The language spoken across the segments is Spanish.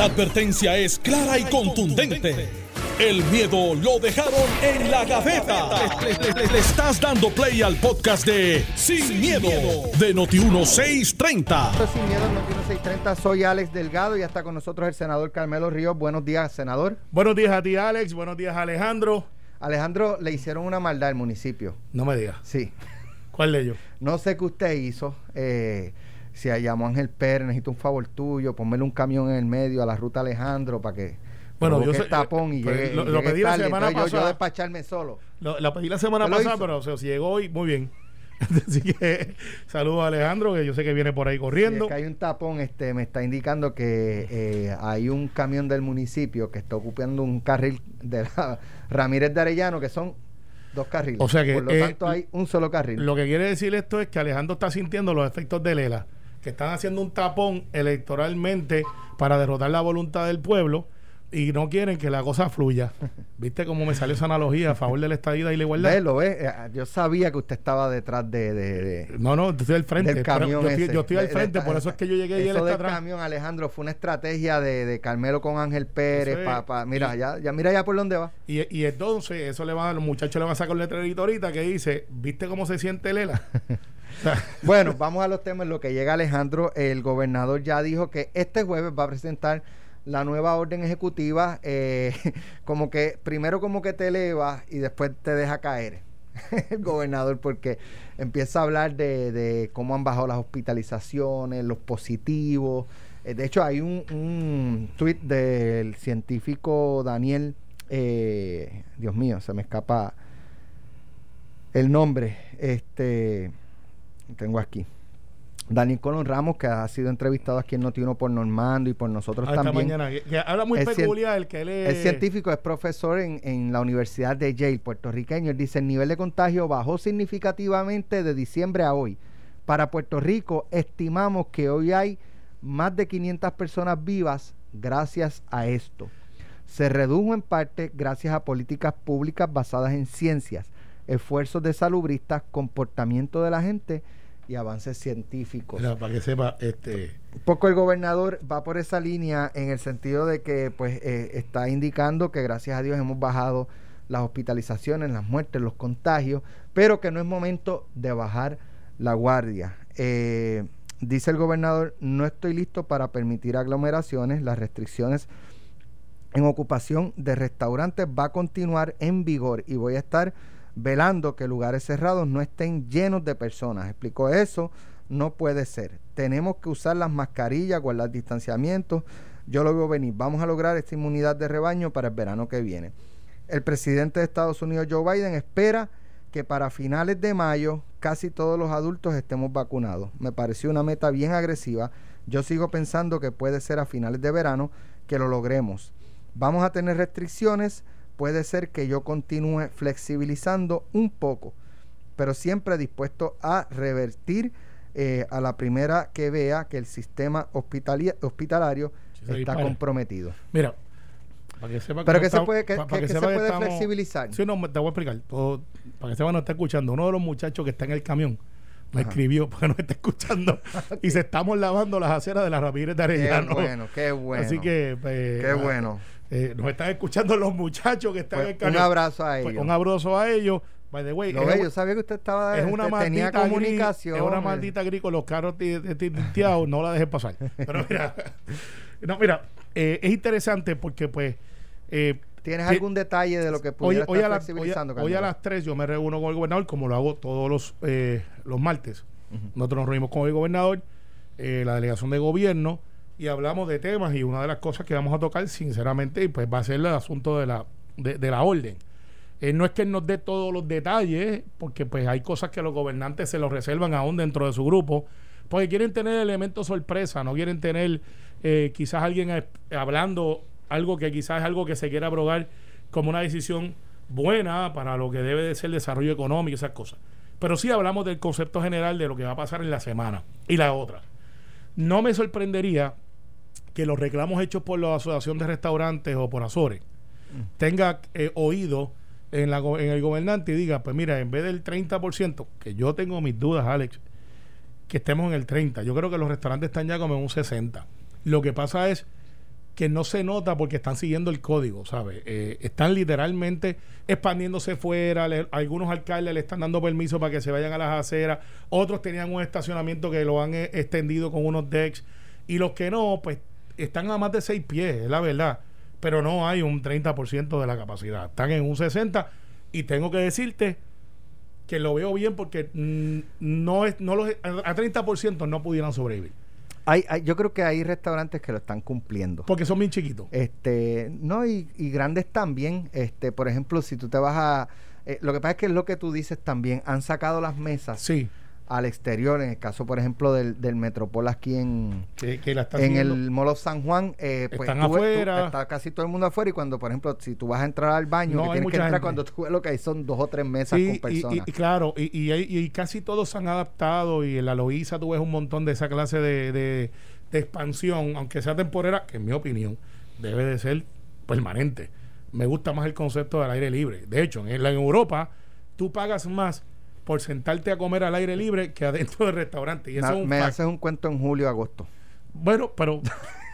La advertencia es clara y contundente. El miedo lo dejaron en la gaveta. Le, le estás dando play al podcast de Sin, miedo, de Noti1630. Sin miedo, Noti1630. Soy Alex Delgado y está con nosotros el senador Carmelo Ríos. Buenos días, senador. Buenos días a ti, Alex. Buenos días, Alejandro. Alejandro, le hicieron una maldad al municipio. No me digas. Sí. ¿Cuál de ellos? No sé qué usted hizo. Eh, si llamó Ángel Pérez, necesito un favor tuyo, ponmele un camión en el medio a la ruta Alejandro para que bueno, yo sé, tapón y pues, llegue, lo, pedí la semana pasada. Yo, yo despacharme solo. Lo, pedí la semana ¿Lo pasada, pero o sea, si llegó hoy, muy bien. Así que saludos a Alejandro, que yo sé que viene por ahí Sí, corriendo. es que hay un tapón, este, me está indicando que eh, hay un camión del municipio que está ocupando un carril de la Ramírez de Arellano, que son dos carriles. O sea que, Por lo eh, tanto, hay un solo carril. Lo que quiere decir esto es que Alejandro está sintiendo los efectos de Lela, que están haciendo un tapón electoralmente para derrotar la voluntad del pueblo y no quieren que la cosa fluya. ¿Viste cómo me salió esa analogía a favor de la estadía y la igualdad? Ve, lo ve. Eh, Yo sabía que usted estaba detrás de, de- de- No, no, estoy al frente. del camión yo, estoy, ese. yo estoy al frente, de- por eso es que yo llegué y él está atrás. camión, Alejandro, fue una estrategia de, de Carmelo con Ángel Pérez. Es. pa- pa- mira, Y- ya, ya mira ya por dónde va. Y, y entonces, eso le va a los muchachos le van a sacar un letrerito ahorita que dice, ¿viste cómo se siente Lela? Bueno, vamos a los temas. Lo que llega Alejandro, el gobernador ya dijo que este jueves va a presentar la nueva orden ejecutiva, eh, como que primero como que te eleva y después te deja caer el gobernador porque empieza a hablar de, cómo han bajado las hospitalizaciones, los positivos. Eh, de hecho, hay un, un tuit del científico Daniel, eh, Dios mío, se me escapa el nombre, este tengo aquí. Daniel Colón Ramos, que ha sido entrevistado aquí en Notiuno por Normando y por nosotros también. mañana, que, que habla muy peculiar el que él es... Es científico, es profesor en, en la Universidad de Yale, puertorriqueño. Él dice, el nivel de contagio bajó significativamente de diciembre a hoy. Para Puerto Rico, estimamos que hoy hay más de 500 personas vivas gracias a esto. Se redujo en parte gracias a políticas públicas basadas en ciencias, esfuerzos de salubristas, comportamiento de la gente y avances científicos. Mira, para que sepa, este... Un poco el gobernador va por esa línea en el sentido de que pues eh, está indicando que gracias a Dios hemos bajado las hospitalizaciones, las muertes, los contagios, pero que no es momento de bajar la guardia. Eh, dice el gobernador, no estoy listo para permitir aglomeraciones, las restricciones en ocupación de restaurantes va a continuar en vigor y voy a estar velando que lugares cerrados no estén llenos de personas. Explicó eso, no puede ser. Tenemos que usar las mascarillas, guardar distanciamiento. Yo lo veo venir. Vamos a lograr esta inmunidad de rebaño para el verano que viene. El presidente de Estados Unidos, Joe Biden, espera que para finales de mayo casi todos los adultos estemos vacunados. Me pareció una meta bien agresiva. Yo sigo pensando que puede ser a finales de verano que lo logremos. Vamos a tener restricciones, puede ser que yo continúe flexibilizando un poco, pero siempre dispuesto a revertir eh, a la primera que vea que el sistema hospitalario Sí, se está comprometido. Mira, para que sepa Pero no que se puede, que, pa- que- para que se sepa puede estamos- flexibilizar. Sí, no, te voy a explicar. Todo- para que sepa, no está escuchando. Uno de los muchachos que está en el camión me Ajá. escribió porque no está escuchando. Y se estamos lavando las aceras de la Ramírez de Qué Arellano. bueno, qué bueno. Así que. pues, Qué bueno. Eh, nos están escuchando los muchachos que están Pues, en el un abrazo a Pues, ellos. un abrazo a ellos. By the way, es, yo sabía que usted estaba es una tenía gris, comunicación. es una maldita gris con los carros ti- ti- ti- tinteados, no la dejes pasar. Pero mira, no, mira, eh, es interesante porque pues eh, ¿Tienes ti- algún detalle de lo que hoy, pudiera hoy, a estar la- flexibilizando? hoy a- hoy las 3 yo me reúno con el gobernador, como lo hago todos los, eh, los martes. Nosotros nos reunimos con el gobernador, eh, la delegación de gobierno, y hablamos de temas. Y una de las cosas que vamos a tocar, sinceramente, pues va a ser el asunto de la, de, la orden. Eh, no es que él nos dé todos los detalles, porque pues hay cosas que los gobernantes se los reservan aún dentro de su grupo, porque quieren tener elementos sorpresa, no quieren tener eh, quizás alguien hablando algo que quizás es algo que se quiera abrogar como una decisión buena para lo que debe de ser el desarrollo económico esas cosas. Pero sí hablamos del concepto general de lo que va a pasar en la semana. Y la otra. No me sorprendería que los reclamos hechos por la Asociación de Restaurantes o por Azores tenga eh, oído en, la, en el gobernante y diga, pues mira, en vez del 30%, que yo tengo mis dudas, Alex, que estemos en el 30%. Yo creo que los restaurantes están ya como en un 60%. Lo que pasa es que no se nota porque están siguiendo el código, ¿sabes? Eh, están literalmente expandiéndose fuera, algunos alcaldes le están dando permiso para que se vayan a las aceras, otros tenían un estacionamiento que lo han eh, extendido con unos decks, y los que no, pues están a más de seis pies, es la verdad, pero no hay un 30% de la capacidad, están en un 60% y tengo que decirte que lo veo bien porque mm, no es no los, a 30% no pudieran sobrevivir. Hay, yo creo que hay restaurantes que lo están cumpliendo. Porque son bien chiquitos. Este, no, y, y grandes también. Este, por ejemplo, si tú te vas a. Eh, lo que pasa es que es lo que tú dices también. Han sacado las mesas. Sí al exterior, en el caso, por ejemplo, del, del Metropol aquí en, en el Molo San Juan, eh, pues están afuera. está casi todo el mundo afuera y cuando, por ejemplo, si tú vas a entrar al baño, que tienes que entrar cuando tú ves lo que hay son dos o tres mesas con personas. Y, claro, y, y, casi todos se han adaptado y en la Loíza tú ves un montón de esa clase de, de, expansión, aunque sea temporera, que en mi opinión debe de ser permanente. Me gusta más el concepto del aire libre. De hecho, en, en Europa tú pagas más por sentarte a comer al aire libre que adentro del restaurante. Y eso me haces un cuento en julio agosto. Bueno, pero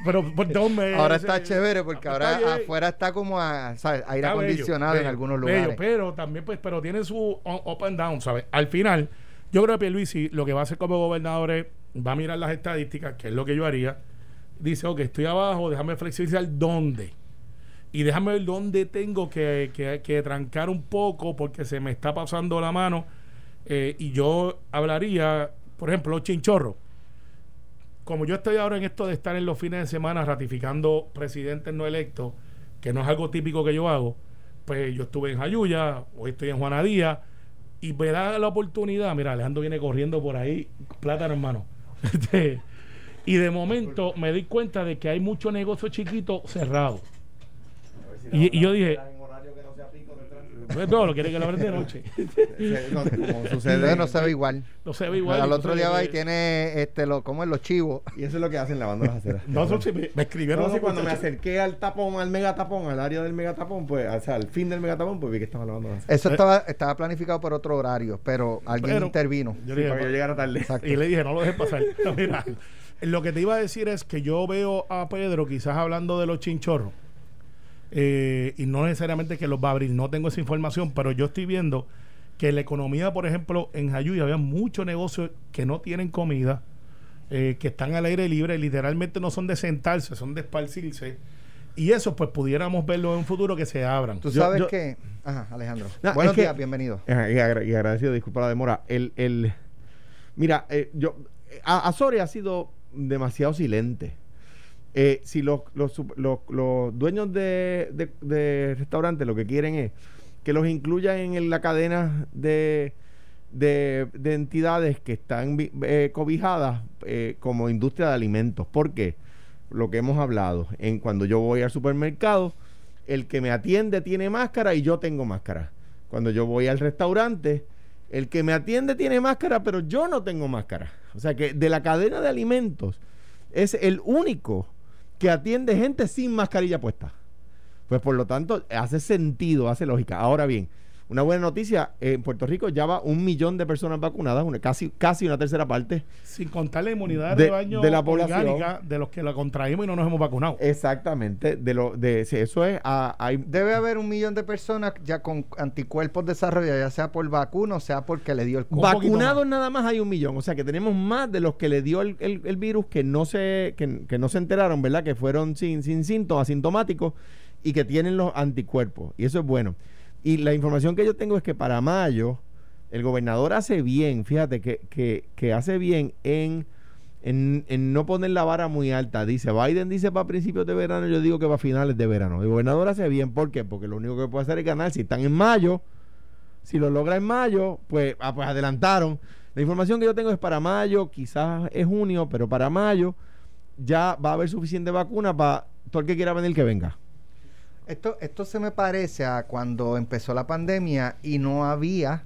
pero por dos meses. Ahora está chévere porque ahora afuera está como a, aire acondicionado en algunos lugares. pero también pues pero tiene su up and down, ¿sabes? Al final, yo creo que Pierluisi lo que va a hacer como gobernador es va a mirar las estadísticas, que es lo que yo haría. Dice, ok, estoy abajo, déjame flexibilizar dónde. Y déjame ver dónde tengo que, que, que trancar un poco porque se me está pasando la mano eh, y yo hablaría, por ejemplo, chinchorro. Como yo estoy ahora en esto de estar en los fines de semana ratificando presidentes no electos, que no es algo típico que yo hago, pues yo estuve en Jayuya, hoy estoy en Juanadía, y me da la oportunidad, mira, Alejandro viene corriendo por ahí, plátano hermano. Este, y de momento me di cuenta de que hay mucho negocio chiquito cerrado. y, yo dije, pues todo lo quiere que lo abran de noche. no, como sucede, no se ve igual. No se ve igual. Al otro día va y tiene este lo como en los chivos. Y eso es lo que hacen lavando las aceras. no, eso sí, me, escribieron. No, cuando me acerqué al tapón, al megatapón, al área del megatapón, pues, o sea, al fin del megatapón, pues vi que estaban lavando las aceras. Eso estaba, estaba planificado por otro horario, pero alguien intervino. Yo dije, para que yo llegara tarde. Y le dije, no lo dejes pasar. mira, lo que te iba a decir es que yo veo a Pedro quizás hablando de los chinchorros eh, y no necesariamente que los va a abrir, no tengo esa información, pero yo estoy viendo que la economía, por ejemplo, en Jayuya había muchos negocios que no tienen comida, eh, que están al aire libre, literalmente no son de sentarse, son de esparcirse. Y eso, pues pudiéramos verlo en un futuro que se abran. Tú sabes que. Ajá, Alejandro. Buenos días, bienvenido. Y, agradecido, disculpa la demora. El, el, mira, eh, yo. Azore ha sido demasiado silente. Eh, si los, los, los, dueños de, de, restaurantes lo que quieren es que los incluyan en la cadena de, de, entidades que están eh, cobijadas eh, como industria de alimentos. ¿Por qué? Lo que hemos hablado, en cuando yo voy al supermercado, el que me atiende tiene máscara y yo tengo máscara. Cuando yo voy al restaurante, el que me atiende tiene máscara, pero yo no tengo máscara. O sea que de la cadena de alimentos es el único que atiende gente sin mascarilla puesta. Pues por lo tanto, hace sentido, hace lógica. Ahora bien, una buena noticia, en Puerto Rico ya va un millón de personas vacunadas, casi, casi una tercera parte. Sin contar la inmunidad de, baño de la población de los que la contraímos y no nos hemos vacunado. Exactamente, de lo de eso es hay, debe haber un millón de personas ya con anticuerpos desarrollados, ya sea por vacuna o sea porque le dio el Vacunados nada más hay un millón, o sea que tenemos más de los que le dio el, el, virus que no se que, que, no se enteraron, ¿verdad? Que fueron sin sin síntomas, asintomáticos y que tienen los anticuerpos y eso es bueno. Y la información que yo tengo es que para mayo el gobernador hace bien, fíjate que, que, hace bien en, en, no poner la vara muy alta. Dice, Biden dice para principios de verano, yo digo que para finales de verano. El gobernador hace bien, ¿por qué? Porque lo único que puede hacer es ganar. Si están en mayo, si lo logra en mayo, pues, ah, pues adelantaron. La información que yo tengo es para mayo, quizás es junio, pero para mayo ya va a haber suficiente vacuna para todo el que quiera venir que venga. Esto, esto se me parece a cuando empezó la pandemia y no había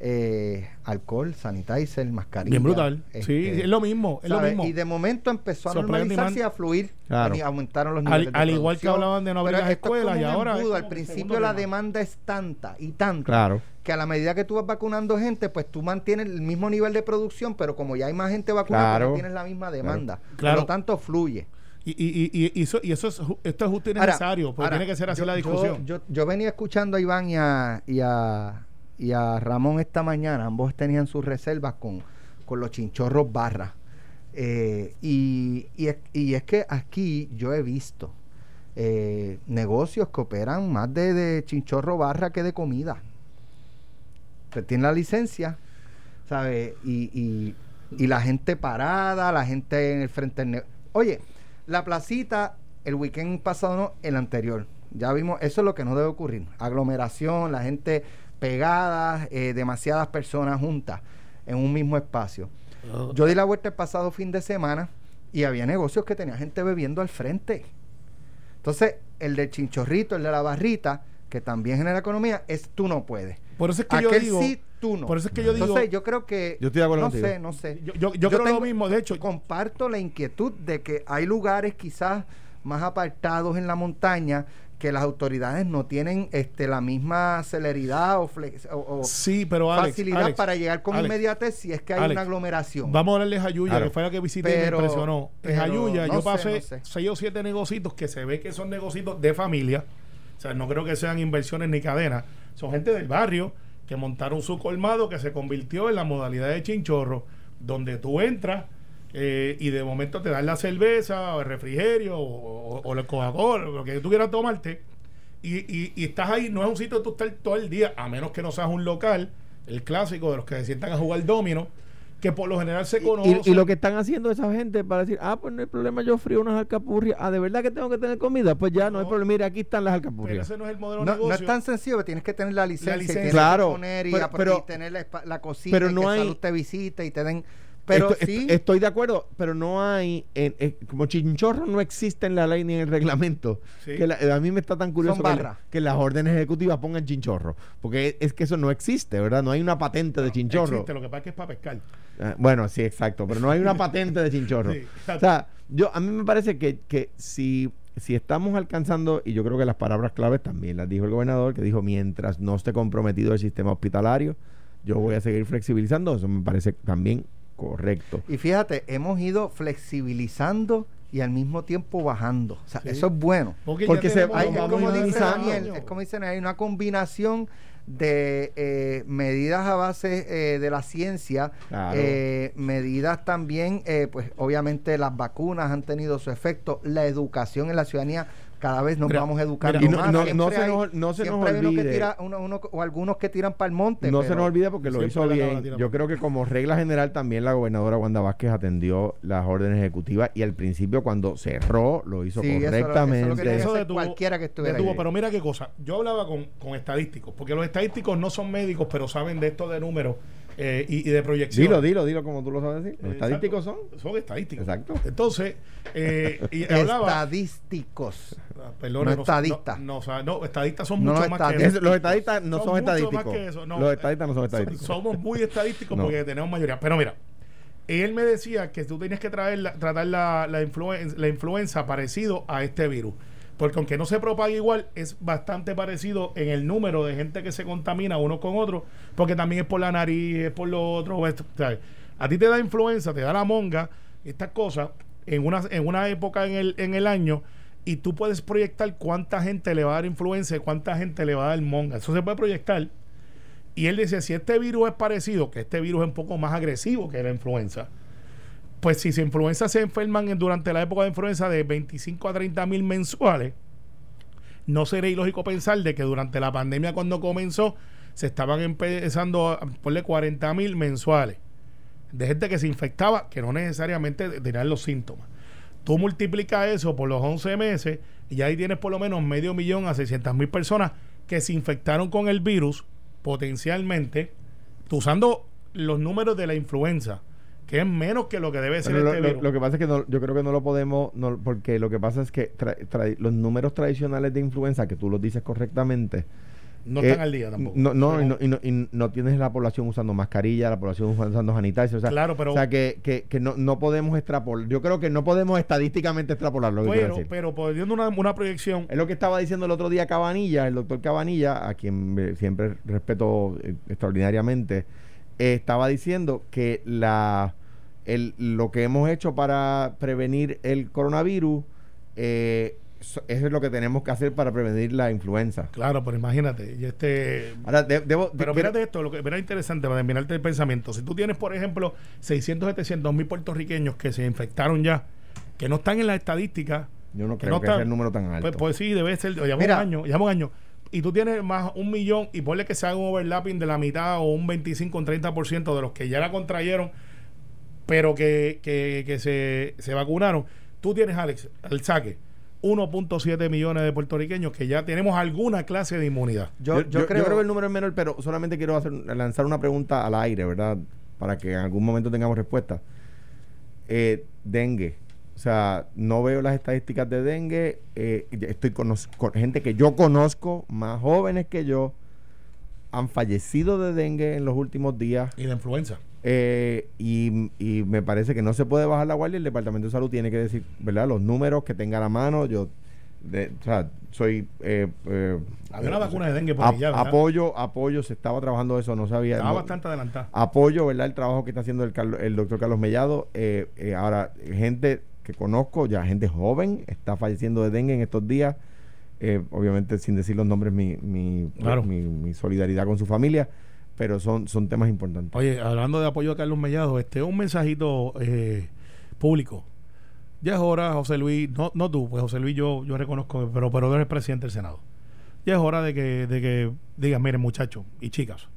eh, alcohol, sanitizer, mascarilla. Bien brutal. sí, este, es lo mismo, es lo mismo. Y de momento empezó a normalizarse y a fluir. Claro. Y aumentaron los niveles al, al igual que hablaban de no abrir las escuelas y ahora... al principio la demanda es tanta y tanta que a la medida que tú vas vacunando gente, pues tú mantienes el mismo nivel de producción, pero como ya hay más gente vacunada, no tienes la misma demanda. Por lo tanto, fluye. Y, y, y, y eso, y eso es, esto es justo y necesario, porque tiene que ser así la discusión. Yo, yo, venía escuchando a Iván y a, y a, y a Ramón esta mañana, ambos tenían sus reservas con, con los chinchorros barra. Eh, y, y, y, es que aquí yo he visto eh, negocios que operan más de, de, chinchorro barra que de comida. Usted tiene la licencia, ¿sabe? Y, y, y la gente parada, la gente en el frente del Oye, la placita, el weekend pasado no, el anterior. Ya vimos, eso es lo que no debe ocurrir. Aglomeración, la gente pegada, eh, demasiadas personas juntas en un mismo espacio. Oh. Yo di la vuelta el pasado fin de semana y había negocios que tenía gente bebiendo al frente. Entonces, el del chinchorrito, el de la barrita, que también genera economía, es tú no puedes. Por eso es que yo digo. Sí, Por eso es que yo digo. Entonces, yo creo que. Yo estoy de acuerdo No sé, no sé. Yo, yo, creo lo mismo. De hecho, comparto la inquietud de que hay lugares quizás más apartados en la montaña que las autoridades no tienen este la misma celeridad o, sí, pero facilidad para llegar con inmediatez si es que hay una aglomeración. Vamos a hablarle a Jayuya, que fue la que visité y me impresionó. En Jayuya yo pasé seis o siete negocios que se ve que son negocios de familia. O sea, no creo que sean inversiones ni cadenas. Son gente del barrio que montaron su colmado que se convirtió en la modalidad de chinchorro, donde tú entras eh, y de momento te dan la cerveza o el refrigerio o, o, el Coca-Cola, lo que tú quieras tomarte. Y, y, estás ahí, no es un sitio donde tú estás todo el día, a menos que no seas un local, el clásico de los que se sientan a jugar domino, que por lo general se conoce. Y, lo que están haciendo esa gente para decir, ah, pues no hay problema, yo frío unas alcapurrias. Ah, ¿de verdad que tengo que tener comida? Pues ya no, hay problema. Mira, aquí están las alcapurrias. ese no es el modelo no, no es tan sencillo, tienes que tener la licencia. La licencia. claro. poner y, pero, tener la, la cocina pero no que hay, salud te visita y te den pero sí. estoy de acuerdo, pero no hay, como chinchorro no existe en la ley ni en el reglamento. Que a mí me está tan curioso que, las órdenes ejecutivas pongan chinchorro, porque es, que eso no existe, ¿verdad? No hay una patente de chinchorro. Existe, lo que pasa es que es para pescar. Ah, bueno, sí, exacto, pero no hay una patente de chinchorro. o sea, yo, a mí me parece que, que si, si estamos alcanzando, y yo creo que las palabras claves también las dijo el gobernador, que dijo, mientras no esté comprometido el sistema hospitalario, yo voy a seguir flexibilizando, eso me parece también Correcto. Y fíjate, hemos ido flexibilizando y al mismo tiempo bajando. O sea, eso es bueno. Porque, se, hay, es, como dice Daniel, es como dicen, hay una combinación de eh, medidas a base eh, de la ciencia, eh, medidas también, pues obviamente las vacunas han tenido su efecto, la educación en la ciudadanía cada vez nos vamos educando más. No, no, se nos, no se nos olvide. o algunos que tiran para el monte. No se nos olvide porque lo hizo bien. Yo creo que como regla general también la gobernadora Wanda Vázquez atendió las órdenes ejecutivas y al principio cuando cerró lo hizo correctamente. Eso, eso, cualquiera que estuviera Pero mira qué cosa. Yo hablaba con, con estadísticos, porque los estadísticos no son médicos, pero saben de esto de números eh, y, de proyección. Dilo, dilo, dilo como tú lo sabes decir. Los estadísticos son. Son estadísticos. Exacto. Entonces, eh, y hablaba, Estadísticos. Ah, perdón, no, estadistas. No, no, estadistas son mucho más que eso. Los estadistas no son, estadísticos. los estadistas no son estadísticos. Somos muy estadísticos porque tenemos mayoría. Pero mira, él me decía que tú tienes que traer tratar la, la, la influenza parecido a este virus porque aunque no se propague igual, es bastante parecido en el número de gente que se contamina uno con otro, porque también es por la nariz, es por lo otro. A ti te da influenza, te da la monga, estas cosas, en una, en una época en el, en el año, y tú puedes proyectar cuánta gente le va a dar influenza y cuánta gente le va a dar monga. Eso se puede proyectar. Y él dice, si este virus es parecido, que este virus es un poco más agresivo que la influenza, pues si se influenza se enferman durante la época de influenza de 25 a 30 mil mensuales, no sería ilógico pensar de que durante la pandemia cuando comenzó se estaban empezando a ponerle 40 mil mensuales de gente que se infectaba que no necesariamente tenían los síntomas. Tú multiplicas eso por los 11 meses y ahí tienes por lo menos medio millón a 600 mil personas que se infectaron con el virus potencialmente usando los números de la influenza que es menos que lo que debe ser este lo, Lo, que pasa es que yo creo que no lo podemos, porque lo que pasa es que los números tradicionales de influenza, que tú los dices correctamente, no están eh, al día tampoco. No, no, y no, y no, tienes la población usando mascarilla, la población usando sanitarios. O sea, claro, pero, o sea que, que, que no, no podemos extrapolar. Yo creo que no podemos estadísticamente extrapolarlo. Pero, pero poniendo una, una proyección. Es lo que estaba diciendo el otro día Cabanilla, el doctor Cabanilla, a quien siempre respeto eh, extraordinariamente estaba diciendo que la el, lo que hemos hecho para prevenir el coronavirus eh, so- eso es lo que tenemos que hacer para prevenir la influenza. Claro, pero imagínate, y este Ahora, de- debo, Pero fíjate esto, lo que era interesante para terminarte el pensamiento. Si tú tienes, por ejemplo, 600, 700 mil puertorriqueños que se infectaron ya, que no están en las estadísticas, yo no que creo no que está- sea el número tan alto. pues, pues sí, debe ser, Mira. un año, lleva un año. Y tú tienes más un millón y ponle que se haga un overlapping de la mitad o un 25, un 30% de los que ya la contrayeron, pero que, que, que se, se vacunaron. Tú tienes, Alex, al saque, 1.7 millones de puertorriqueños que ya tenemos alguna clase de inmunidad. Yo, yo, creo, que el número es menor, pero solamente quiero hacer, lanzar una pregunta al aire, ¿verdad? Para que en algún momento tengamos respuesta. Eh, dengue. O sea, no veo las estadísticas de dengue. eh, estoy con, con gente que yo conozco, más jóvenes que yo, han fallecido de dengue en los últimos días. Y de influenza. Eh, y, y me parece que no se puede bajar la guardia. El Departamento de Salud tiene que decir, ¿verdad? Los números que tenga a la mano. Yo, de- o sea, soy. eh, eh, Había una eh, vacuna de dengue por ya, ¿verdad? apoyo, apoyo, se estaba trabajando eso, no sabía. Estaba no- bastante adelantada. apoyo, ¿verdad? El trabajo que está haciendo el, doctor Carlos Mellado. Ahora, gente que conozco, ya gente joven, está falleciendo de dengue en estos días. Obviamente, sin decir los nombres, mi, mi, Claro. mi, mi solidaridad con su familia, pero son, son temas importantes. Oye, hablando de apoyo a Carlos Mellado, este un mensajito eh, público. Ya es hora, José Luis, no, no tú, pues José Luis yo, yo reconozco, pero, pero eres presidente del Senado. Ya es hora de que, de que digas, miren muchachos y chicas,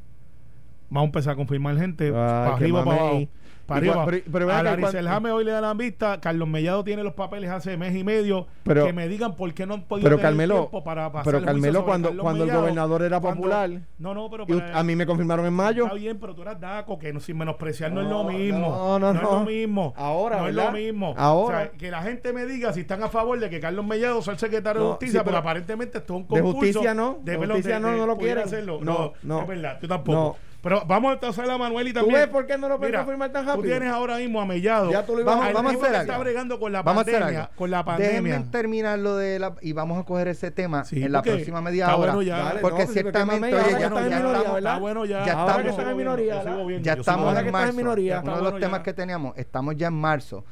vamos a empezar a confirmar gente, para arriba, para abajo. Arriba. pero- a Jame hoy le da la vista. Carlos Mellado tiene los papeles hace mes y medio. Pero- que me digan por qué no han podido pero tener Carmelo- tiempo para pasar pero Carmelo, cuando- Carlos cuando el gobernador era cuando- popular, No, no, pero para- a mí me confirmaron en mayo. Está bien, pero tú eras Daco, que no, sin menospreciar no, es lo No, mismo. no, no, es no. lo mismo. Ahora, No es lo mismo. Ahora. O sea, que la gente me diga si están a favor de que Carlos Mellado sea el secretario de No, justicia, sí, pero pero- aparentemente esto es un de concurso. justicia no, de justicia no, no lo quieren. hacerlo. No, No, no. Es verdad, tú tampoco. Pero vamos a pasar a Manuel y ¿Tú también. ves por qué no lo pueden confirmar tan Tú rápido? tienes ahora mismo a Mellado. Ya tú lo ibas Vamos- vamos a hacer algo. está bregando con la Vamos a hacer pandemia. algo. Con la Déjenme pandemia. terminar lo de la y vamos a coger ese tema Sí, en la próxima media hora. bueno ya. Dale, porque no, ciertamente oye, ya, ya minoría, estamos, ya. Estamos- que estás en minoría. Ya estamos en marzo. minoría. Uno de los temas que teníamos, estamos ya en marzo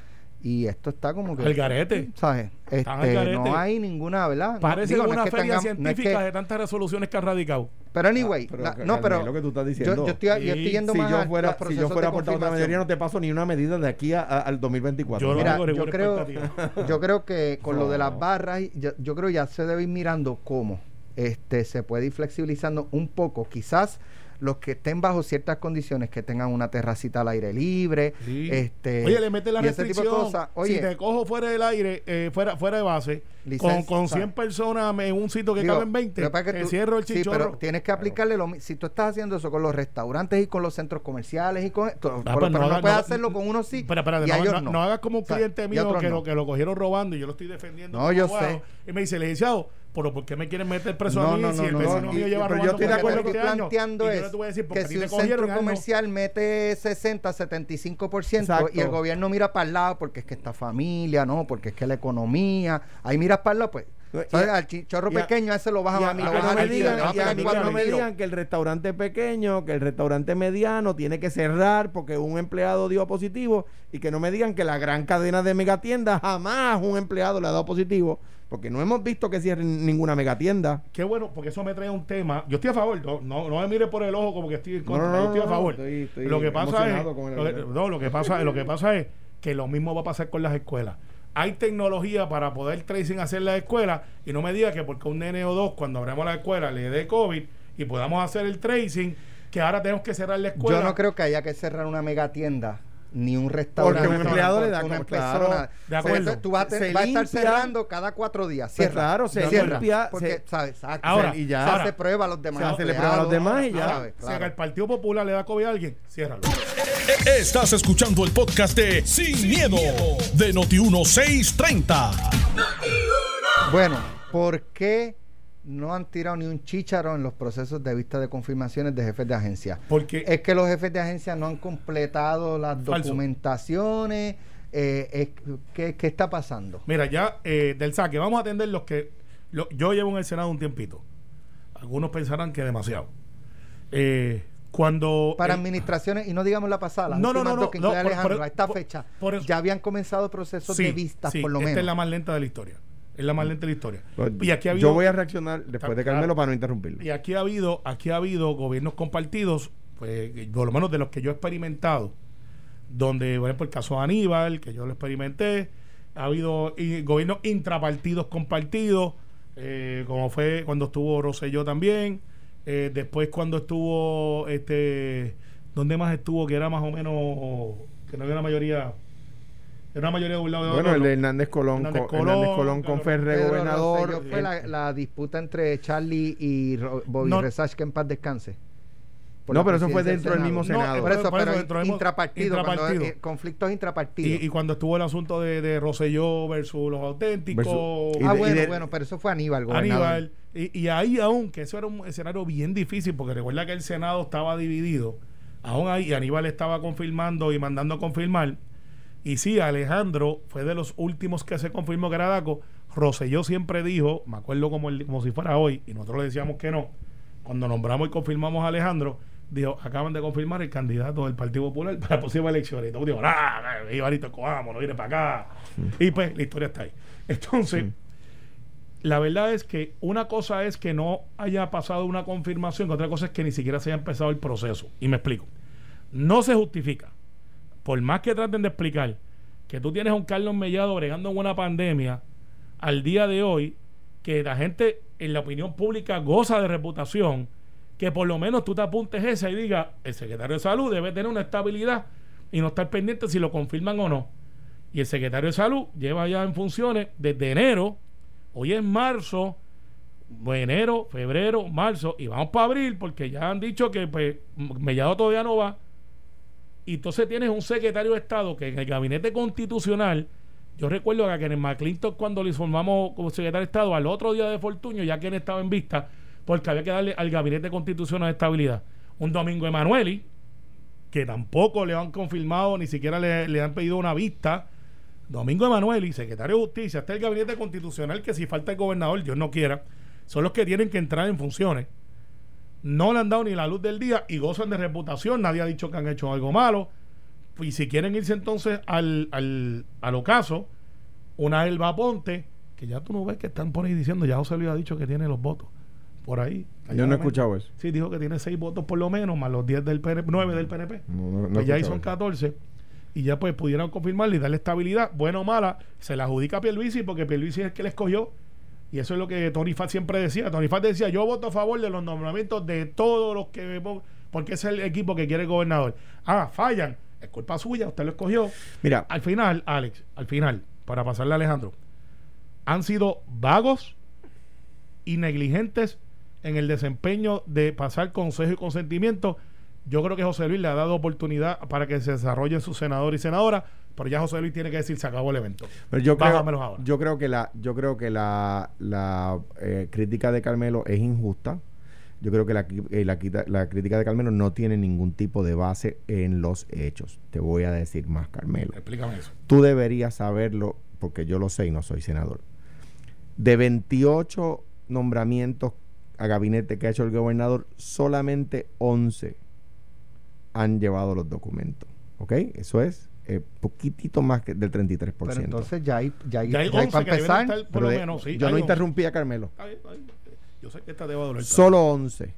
y esto está como que El garete. ¿sabes? Están al Este, garete. no hay ninguna, ¿verdad? No, Parece no es una que feria tengamos- no es científica que- de tantas resoluciones que ha radicado. pero anyway, Ah, pero la- que- no, pero Carmelo, que tú estás yo, diciendo. yo estoy, yo estoy yendo si más yo a fuera, si yo fuera portavoz de la mayoría, no te paso ni una medida de aquí a- a- al 2024. Yo lo Mira, yo creo, yo creo que con lo de las barras, yo, yo creo ya se debe ir mirando cómo este, se puede ir flexibilizando un poco. Quizás los que estén bajo ciertas condiciones, que tengan una terracita al aire libre, Sí. este, Oye, le metes la tipo restricción. de cosas. Oye, si te cojo fuera del aire, eh, fuera, fuera de base, con, Licencia, con o sea, 100 personas en un sitio que Digo, caben 20, lo que te tú- cierro el sí, chichorro. pero tienes que aplicarle lo Si tú estás haciendo eso con los restaurantes y con los centros comerciales y con, Ah, pues pero no, puedes no- hacerlo con unos sí Pero, y a no, ellos no- hagas como un cliente mío que, lo, que lo cogieron robando y yo lo estoy defendiendo. No, yo sé. Y me dice, licenciado, pero ¿por qué me quieren meter preso No, a mí no, si no, el no, vecino no, mío lleva pero yo robando estoy de acuerdo lo que 20 estoy años? planteando yo es decir, que si un centro comercial mete 60, 75% Exacto. y el gobierno mira para el lado porque es que esta familia, no, porque es que la economía, ahí miras para el lado, pues, al chichorro pequeño a ese lo bajan a, a mí no me digan que el restaurante pequeño, que el restaurante mediano tiene que cerrar porque un empleado dio positivo y que no me digan que la gran cadena de megatiendas jamás un empleado le ha dado positivo porque no hemos visto que cierren ninguna megatienda. Qué bueno, porque eso me trae un tema. Yo estoy a favor, no, no, no me mire por el ojo como que estoy en contra, No, no, yo estoy a favor. estoy- estoy lo que pasa es, lo que- no, lo que pasa, lo que pasa es que lo mismo va a pasar con las escuelas. Hay tecnología para poder tracing hacer las escuelas y no me diga que porque un nene o dos cuando abramos la escuela le dé COVID y podamos hacer el tracing, que ahora tenemos que cerrar la escuela. Yo no creo que haya que cerrar una megatienda ni un restaurante. Porque un empleado le da una persona. de acuerdo. Tú vas a, te- Se vas a estar cerrando cada cuatro días. Pues Cierra. claro, se Cierra. limpia, Porque, se- ¿sabes? Ahora, se, y ya. se ahora, hace prueba a los demás. se hace le prueba a los demás y ya. ¿sabes? Si al Claro. Partido Popular le da COVID a alguien, ciérralo. Estás escuchando el podcast de Sin, miedo, de Noti1630. Bueno, ¿por qué no han tirado ni un chícharo en los procesos de vista de confirmaciones de jefes de agencia? Porque Es que los jefes de agencia no han completado las Falso. documentaciones. eh, ¿qué, qué está pasando? Mira, ya eh, del saque, vamos a atender los que. lo- yo llevo en el Senado un tiempito. Algunos pensarán que demasiado. Eh, cuando. Para administraciones, y no digamos la pasada, No, no, no, no, que no, incluye por- Alejandro, por- a esta por- fecha, ya habían comenzado procesos Sí, de vistas, sí, por lo esta menos. es la más lenta de la historia. Es la más lenta de la historia. Pues, Y aquí ha habido, Yo voy a reaccionar después de Claro. Carmelo para no interrumpirlo. y aquí ha habido, aquí ha habido gobiernos compartidos, pues, por lo menos de los que yo he experimentado, donde, por ejemplo, el caso de Aníbal, que yo lo experimenté, ha habido gobiernos intrapartidos compartidos, eh, como fue cuando estuvo Rosselló también, eh, después cuando estuvo, este, ¿dónde más estuvo? Que era más o menos, que no había una mayoría, una mayoría de un lado de Bueno, el de Hernández Colón, Hernández Colón, con claro. Ferre, Pedro gobernador. Rosselló fue la, la disputa entre Charlie y Ro- Bobby No. Resach, que en paz descanse. No, pero eso fue dentro del mismo Senado. No, Por eso, Por eso pero dentro del mismo- intrapartido, cuando, eh, conflictos intrapartidos. Y, y cuando estuvo el asunto de, de Rosselló versus los auténticos, Versus- y ah, de- bueno, de- bueno, pero eso fue Aníbal, gobernador. Aníbal. Y, y ahí aún, que eso era un escenario bien difícil, porque recuerda que el Senado estaba dividido, aún ahí, y Aníbal estaba confirmando y mandando a confirmar. Y sí, Alejandro fue de los últimos que se confirmó que era Daco. Rosselló siempre dijo, me acuerdo como, el- como si fuera hoy, y nosotros le decíamos que no, cuando nombramos y confirmamos a Alejandro, dijo, acaban de confirmar el candidato del Partido Popular para próximas elecciones. Y todo dijo, ah, Ibarito, cojamos, no viene para acá. Y pues la historia está ahí. Entonces, la verdad es que una cosa es que no haya pasado una confirmación, que otra cosa es que ni siquiera se haya empezado el proceso. Y me explico. No se justifica, por más que traten de explicar, que tú tienes a un Carlos Mellado bregando en una pandemia al día de hoy, que la gente en la opinión pública goza de reputación, que por lo menos tú te apuntes esa y digas, el secretario de salud debe tener una estabilidad y no estar pendiente si lo confirman o no. Y el secretario de salud lleva ya en funciones desde enero, hoy es marzo, enero, febrero, marzo, y vamos para abril porque ya han dicho que pues Mellado todavía no va. Y entonces tienes un secretario de Estado que en el gabinete constitucional, yo recuerdo que a Kenneth McClintock cuando le informamos como secretario de Estado al otro día de Fortuño, ya que estaba en vista, porque había que darle al gabinete constitucional estabilidad. Un domingo Emanueli, que tampoco le han confirmado, ni siquiera le, han pedido una vista. Domingo Emanueli, secretario de Justicia, hasta el gabinete constitucional, que si falta el gobernador, Dios no quiera, son los que tienen que entrar en funciones. No le han dado ni la luz del día y gozan de reputación. Nadie ha dicho que han hecho algo malo. Y si quieren irse entonces al, al, al ocaso, una Elba Ponte, que ya tú no ves que están por ahí diciendo, ya José Luis ha dicho que tiene los votos. Por ahí. Yo no he escuchado eso. Sí, dijo que tiene seis votos por lo menos, más los 10 del PNP, 9 del PNP. No, no- no he pues ya ahí son eso. 14 y ya pues pudieron confirmarle y darle estabilidad, buena o mala, se la adjudica a Pierluisi porque Pierluisi es el que le escogió y eso es lo que Tony Fat siempre decía. Tony Fat decía, yo voto a favor de los nombramientos de todos los que porque es el equipo que quiere el gobernador. Ah, fallan, es culpa suya, usted lo escogió. Mira, Al final, Alex, al final, para pasarle a Alejandro, han sido vagos y negligentes en el desempeño de pasar consejo y consentimiento. Yo creo que José Luis le ha dado oportunidad para que se desarrollen sus senadores y senadoras, pero ya José Luis tiene que decir se acabó el evento. Pero yo creo, ahora. yo creo que la, yo creo que la, la eh, crítica de Carmelo es injusta. Yo creo que la, eh, la, la crítica de Carmelo no tiene ningún tipo de base en los hechos. Te voy a decir más, Carmelo. Explícame eso. Tú deberías saberlo porque yo lo sé y no soy senador. De 28 nombramientos a gabinete que ha hecho el gobernador, solamente 11 han llevado los documentos. ¿Ok? Eso es eh, poquitito más que del 33%. Pero entonces ya hay, ya hay, Ya hay ya hay 11 para que deben empezar. estar por Pero lo de- menos, sí. yo hay no 11. interrumpí a Carmelo. Ay, ay, Yo sé que esta te va a doler. Solo 11.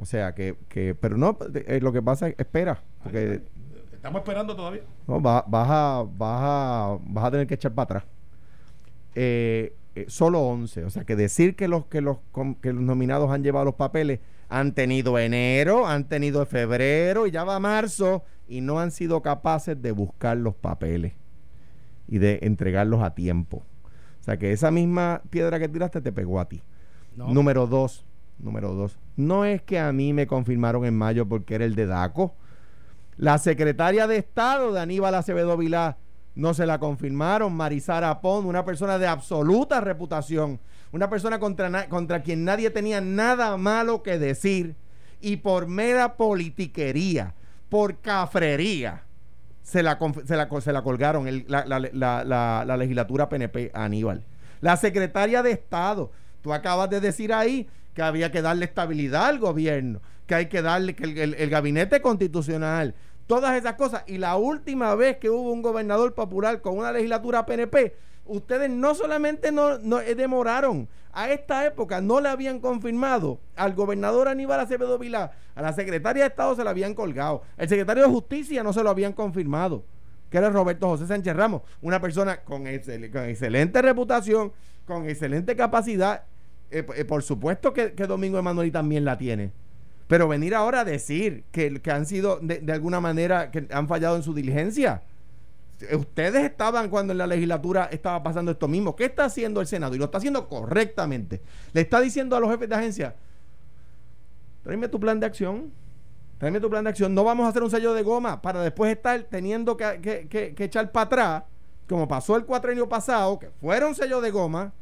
O sea que, que pero no, eh, lo que pasa es, espera, porque Estamos esperando todavía. no, va- vas, a, vas, a, vas a tener que echar para atrás. Eh, eh, solo 11. O sea que decir que los, que, los, que los nominados han llevado los papeles han tenido enero, han tenido febrero y ya va marzo y no han sido capaces de buscar los papeles y de entregarlos a tiempo. O sea que esa misma piedra que tiraste te pegó a ti. No. Número dos, número dos. No es que a mí me confirmaron en mayo porque era el de DACO. La secretaria de Estado de Aníbal Acevedo Vilá no se la confirmaron. Marisara Pond, una persona de absoluta reputación, una persona contra, contra quien nadie tenía nada malo que decir y por mera politiquería, por cafrería, se la, se la, se la colgaron la- la- la legislatura PNP a Aníbal. La secretaria de Estado, tú acabas de decir ahí que había que darle estabilidad al gobierno, que hay que darle que el, el- el gabinete constitucional, todas esas cosas. Y la última vez que hubo un gobernador popular con una legislatura PNP ustedes no solamente no, no, eh, demoraron, a esta época no le habían confirmado al gobernador Aníbal Acevedo Vilá, a la secretaria de Estado se la habían colgado, el secretario de Justicia no se lo habían confirmado, que era Roberto José Sánchez Ramos, una persona con, excel- con excelente reputación, con excelente capacidad, eh, eh, por supuesto que, que Domingo Emanuel también la tiene. Pero venir ahora a decir que, que han sido de, de alguna manera, que han fallado en su diligencia. Ustedes estaban cuando en la legislatura estaba pasando esto mismo. ¿Qué está haciendo el Senado? Y lo está haciendo correctamente. Le está diciendo a los jefes de agencia, tráeme tu plan de acción. Tráeme tu plan de acción. No vamos a hacer un sello de goma para después estar teniendo que, que- que- echar para atrás, como pasó el cuatrenio pasado, que fueron sellos de goma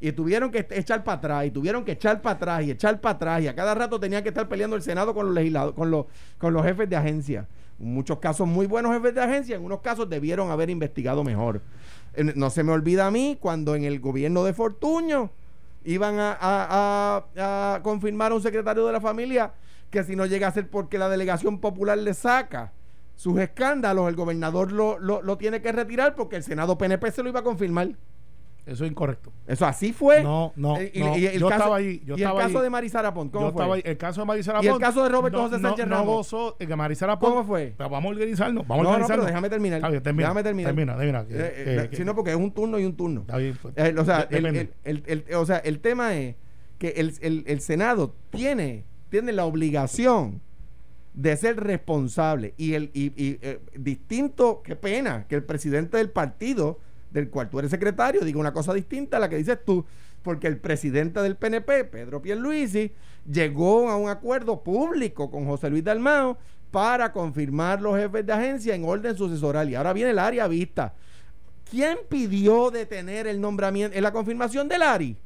y tuvieron que echar para atrás y tuvieron que echar para atrás y echar para atrás y a cada rato tenían que estar peleando el Senado con los legisladores, con los, con los jefes de agencia. Muchos casos muy buenos jefes de agencia, en unos casos debieron haber investigado mejor. No se me olvida a mí cuando en el gobierno de Fortuño iban a confirmar a un secretario de la familia que si no llega a ser porque la delegación popular le saca sus escándalos, el gobernador lo, lo- lo tiene que retirar porque el Senado PNP se lo iba a confirmar. Eso es incorrecto. Eso así fue. No, no, y, no. y el Yo caso, estaba ahí, yo y estaba el caso ahí. de Marisara Pont, ¿cómo Yo fue? estaba ahí. El caso de Marisara ¿Y el caso de Roberto no- José no- Sánchez no, Ramos? gozó, el de Marisara Pont. ¿Cómo fue? Pero vamos a organizarnos. Vamos No, a no, organizarnos. pero déjame terminar. Está bien, termina. Déjame terminar. Termina, termina. Eh, eh, que- si no, porque es un turno y un turno. Está bien, pues. Eh, o, sea, el, o sea, el tema es que el, Senado tiene, tiene la obligación de ser responsable y el y, y, eh, distinto, qué pena que el presidente del partido del cual tú eres secretario diga una cosa distinta a la que dices tú, porque el presidente del PNP, Pedro Pierluisi, llegó a un acuerdo público con José Luis Dalmao para confirmar los jefes de agencia en orden sucesoral y ahora viene el área vista. ¿Quién pidió detener el nombramiento, en la confirmación del ARI?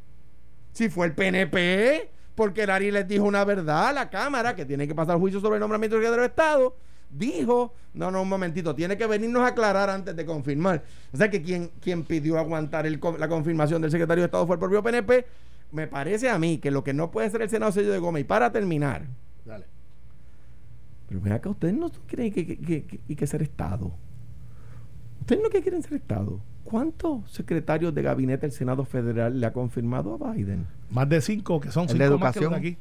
Si fue el PNP, porque el ARI les dijo una verdad a la Cámara que tiene que pasar juicio sobre el nombramiento del Estado. Dijo, no, no, un momentito, tiene que venirnos a aclarar antes de confirmar. O sea que quien, quien pidió aguantar el co- la confirmación del secretario de Estado fue el propio PNP. Me parece a mí que lo que no puede ser el Senado sello de goma. Y para terminar, Dale. pero ven acá, ustedes no creen que, que, que, que- hay que ser Estado. Ustedes no que quieren ser Estado. ¿Cuántos secretarios de gabinete del Senado Federal le ha confirmado a Biden? Más de cinco, que son El de cinco más que los de educación. aquí.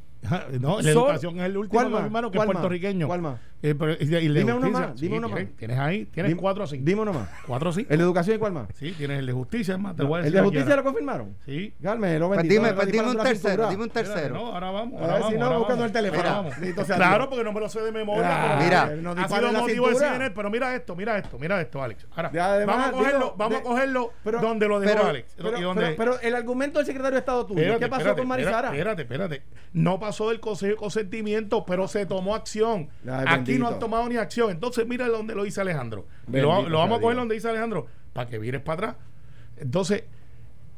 No, de Sol- educación es el último ¿Cuál que más? hermano, que es puertorriqueño. ¿Cuál más? Eh, pero- y de- y el de Dime uno más, dime uno tienes, más. Tienes ahí, tienes Dime- cuatro o cinco. Dime uno más. Cuatro o cinco. ¿El de educación y cuál más? Sí, tienes el de justicia, es más, te lo voy a ¿El de justicia ahora. lo confirmaron? Sí. Carmelo, Pues bendito, dime, me pues lo dime un la tercero, dime un tercero. No, ahora vamos. A Ahora ver, si vamos, no, ahora buscando vamos. el teléfono. Ahora vamos. Claro, porque no me lo sé de memoria. Mira. ha sido la motivo cintura. CNN, pero mira esto, mira esto, mira esto, Alex. Ahora, vamos a cogerlo, vamos a de- cogerlo donde lo dejó Alex. Pero, el argumento del secretario de Estado tuyo, ¿qué pasó con Marisara? Espérate, espérate, espérate. No pasó del consejo de consentimiento, pero se tomó acción. Ay, Aquí no han tomado ni acción. Entonces, mira donde lo dice Alejandro. Bendito lo, lo vamos a coger Dios. donde dice Alejandro, para que vires para atrás. Entonces,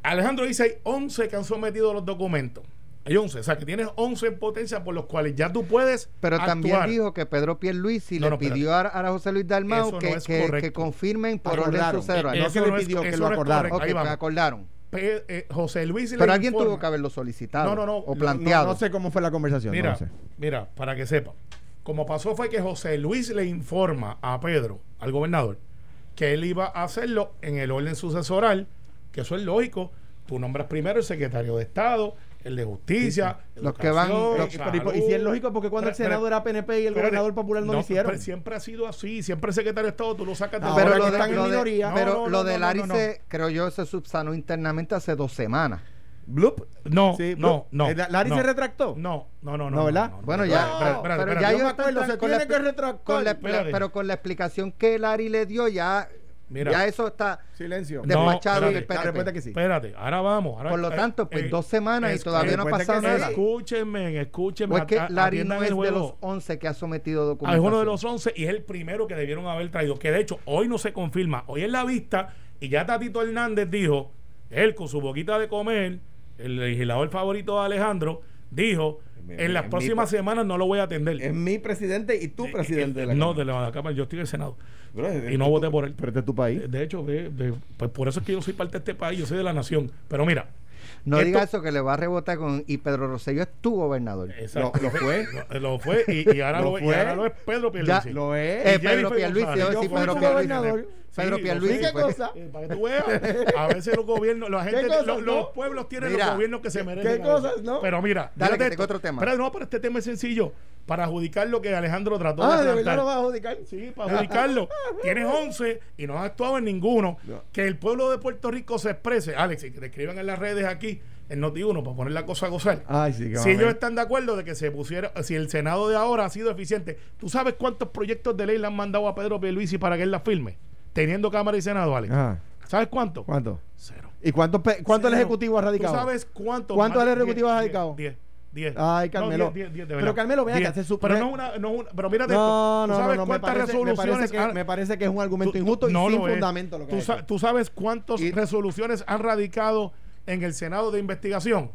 Alejandro dice: hay 11 que han sometido los documentos. Hay 11, o sea que tienes 11 en potencia por los cuales ya tú puedes. Pero también dijo que Pedro Pierluisi No, le no, pidió a, a José Luis Dalmau Eso no que, que- que confirmen por orden sucesoral. Eh, no eso que le es- pidió, que lo acordaron. correcto. Ok, ahí pues vamos. acordaron. Eh, José Luis le Pero alguien informa- tuvo que haberlo solicitado. No, no, no, O no, planteado. No sé cómo fue la conversación. Mira, no lo sé. mira, para que sepa. Como pasó fue que José Luis le informa a Pedro, al gobernador, que él iba a hacerlo en el orden sucesoral, que eso es lógico. Tú nombras primero el secretario de Estado, el de Justicia, Los que van- los- y- si es lógico, porque cuando el Pero- Senado era PNP y el gobernador popular no, lo hicieron. pero siempre ha sido así. Siempre el secretario de Estado tú lo sacas de pero lo de, están en lo de- minoría. No, pero lo de creo yo, se subsanó internamente hace dos semanas. Bloop. No, Sí, no, no. Eh, no. se retractó. No, no, no, no. No, ¿verdad? Bueno, no, ya, pero, ya Yo acuerdo, se tiene que retractar. pero con la explicación que Larry le dio ya, Mira. ya eso está Silencio. Despachado espérate. La PNP. respuesta que sí. Espérate, ahora vamos. ahora- Por lo eh, tanto, pues eh, dos semanas y todavía no ha pasado nada. Escúchenme, escúchenme. O es que Larry no es de los 11 que ha sometido Ah, documentación. es uno de los 11 y es el primero que debieron haber traído. Que de hecho, hoy no se confirma. Hoy en la vista, y ya Tatito Hernández dijo, él con su boquita de comer, el legislador favorito de Alejandro, dijo, Mi- en las próximas semanas no lo voy a atender. Es mi presidente y tu presidente de la no, Cámara. de la Cámara, yo estoy en el Senado. Y no voté por él. Pero este es tu país. De hecho, de- de- pues por eso es que yo soy parte de este país, yo soy de la nación. Pero mira, No Esto- diga eso que le va a rebotar con. Y Pedro Rosselló es tu gobernador. exacto. Lo- lo fue. Lo, lo fue y, y ahora Lo lo, y fue. ahora lo es Pedro Pierluisi. Lo es. Eh, Pedro Pierluisi, yo sí, fui Pedro Pierluisi. Pedro Sí, Pierluisi. ¿Y qué pues. cosa? Eh, para que tú veas, a veces los gobiernos, la gente, cosas, lo- no? los pueblos tienen Mira, los gobiernos que se ¿qué- merecen. qué cosas, no? Pero mira, Dale, que tengo otro tema. Espera, no, pero este tema es sencillo. Para adjudicar lo que Alejandro trató Ah, de ¿de verdad plantar. lo vas a adjudicar? Sí, para adjudicarlo. Tienes 11 y no has actuado en ninguno. No. Que el pueblo de Puerto Rico se exprese. Alex, y que te escriban en las redes aquí, en Noti1, para poner la cosa a gozar. Ay, sí, que si ellos están de acuerdo de que se pusiera, si el Senado de ahora ha sido eficiente, ¿tú sabes cuántos proyectos de ley le han mandado a Pedro Pierluisi para que él la firme? Teniendo Cámara y Senado, Alex. Ajá. ¿Sabes cuánto? ¿Cuánto? Cero. ¿Y cuánto, cuánto el Cero. Ejecutivo ha radicado? ¿Tú sabes cuánto? ¿Cuánto el Ejecutivo Diez, ha diez, radicado? Diez. Diez. Ay, No, Carmelo. diez, diez, diez, Pero. Carmelo, ven acá, se sup- Pero no una, no una, pero mírate No, esto. no, ¿Tú no, sabes no, me cuántas parece, me resoluciones parece, que, han- me parece que es un argumento tú- injusto y no sin fundamento lo que ¿Tú, sa- tú sabes cuántas resoluciones han radicado en el Senado de investigación?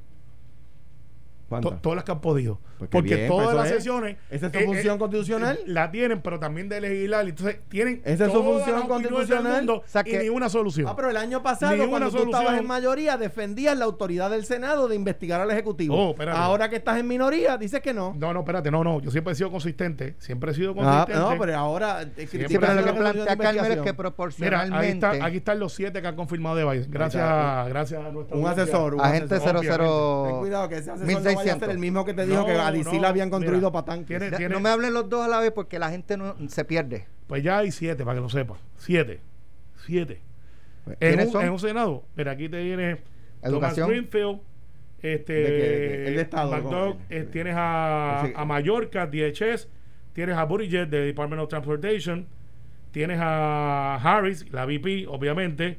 Todas las que han podido. Pues Porque bien, todas pues eso las es. sesiones. Esa es su eh, función eh, constitucional. La tienen, pero también de legislar. Entonces, tienen. Esa es su todas función constitucional. mundo O sea y que- ni una solución. Ah, pero el año pasado, Ni cuando tú solución. estabas en mayoría, defendías la autoridad del Senado de investigar al Ejecutivo. Oh, ahora que estás en minoría, dices que no. No, no, espérate, no, no. Yo siempre he sido consistente. Siempre he sido Ah, consistente. no, pero ahora... eh, Siempre pero lo que plantea Carmelo es que. Mira, proporcionalmente. ahí está, aquí están los siete que han confirmado de Biden. Gracias, gracias a nuestro Un asesor, un Agente asesor. Obviamente. 00. Ten cuidado que ese asesor vaya a 1600. ser el mismo que te dijo No, que a DC no, la habían construido para tanques. tiene- Ya, tiene- No me hablen los dos a la vez porque la gente no se pierde. Pues ya hay siete, para que lo sepa. Siete. Siete. En ¿Quiénes un, en un Senado. Mira, aquí te viene Educación. Thomas Greenfield. Este, ¿De qué? ¿De- el de Estado? Eh, tienes a, Ese- a Mallorca, DHS. Tienes a Buttigieg de Department of Transportation. Tienes a Harris, la VP, obviamente.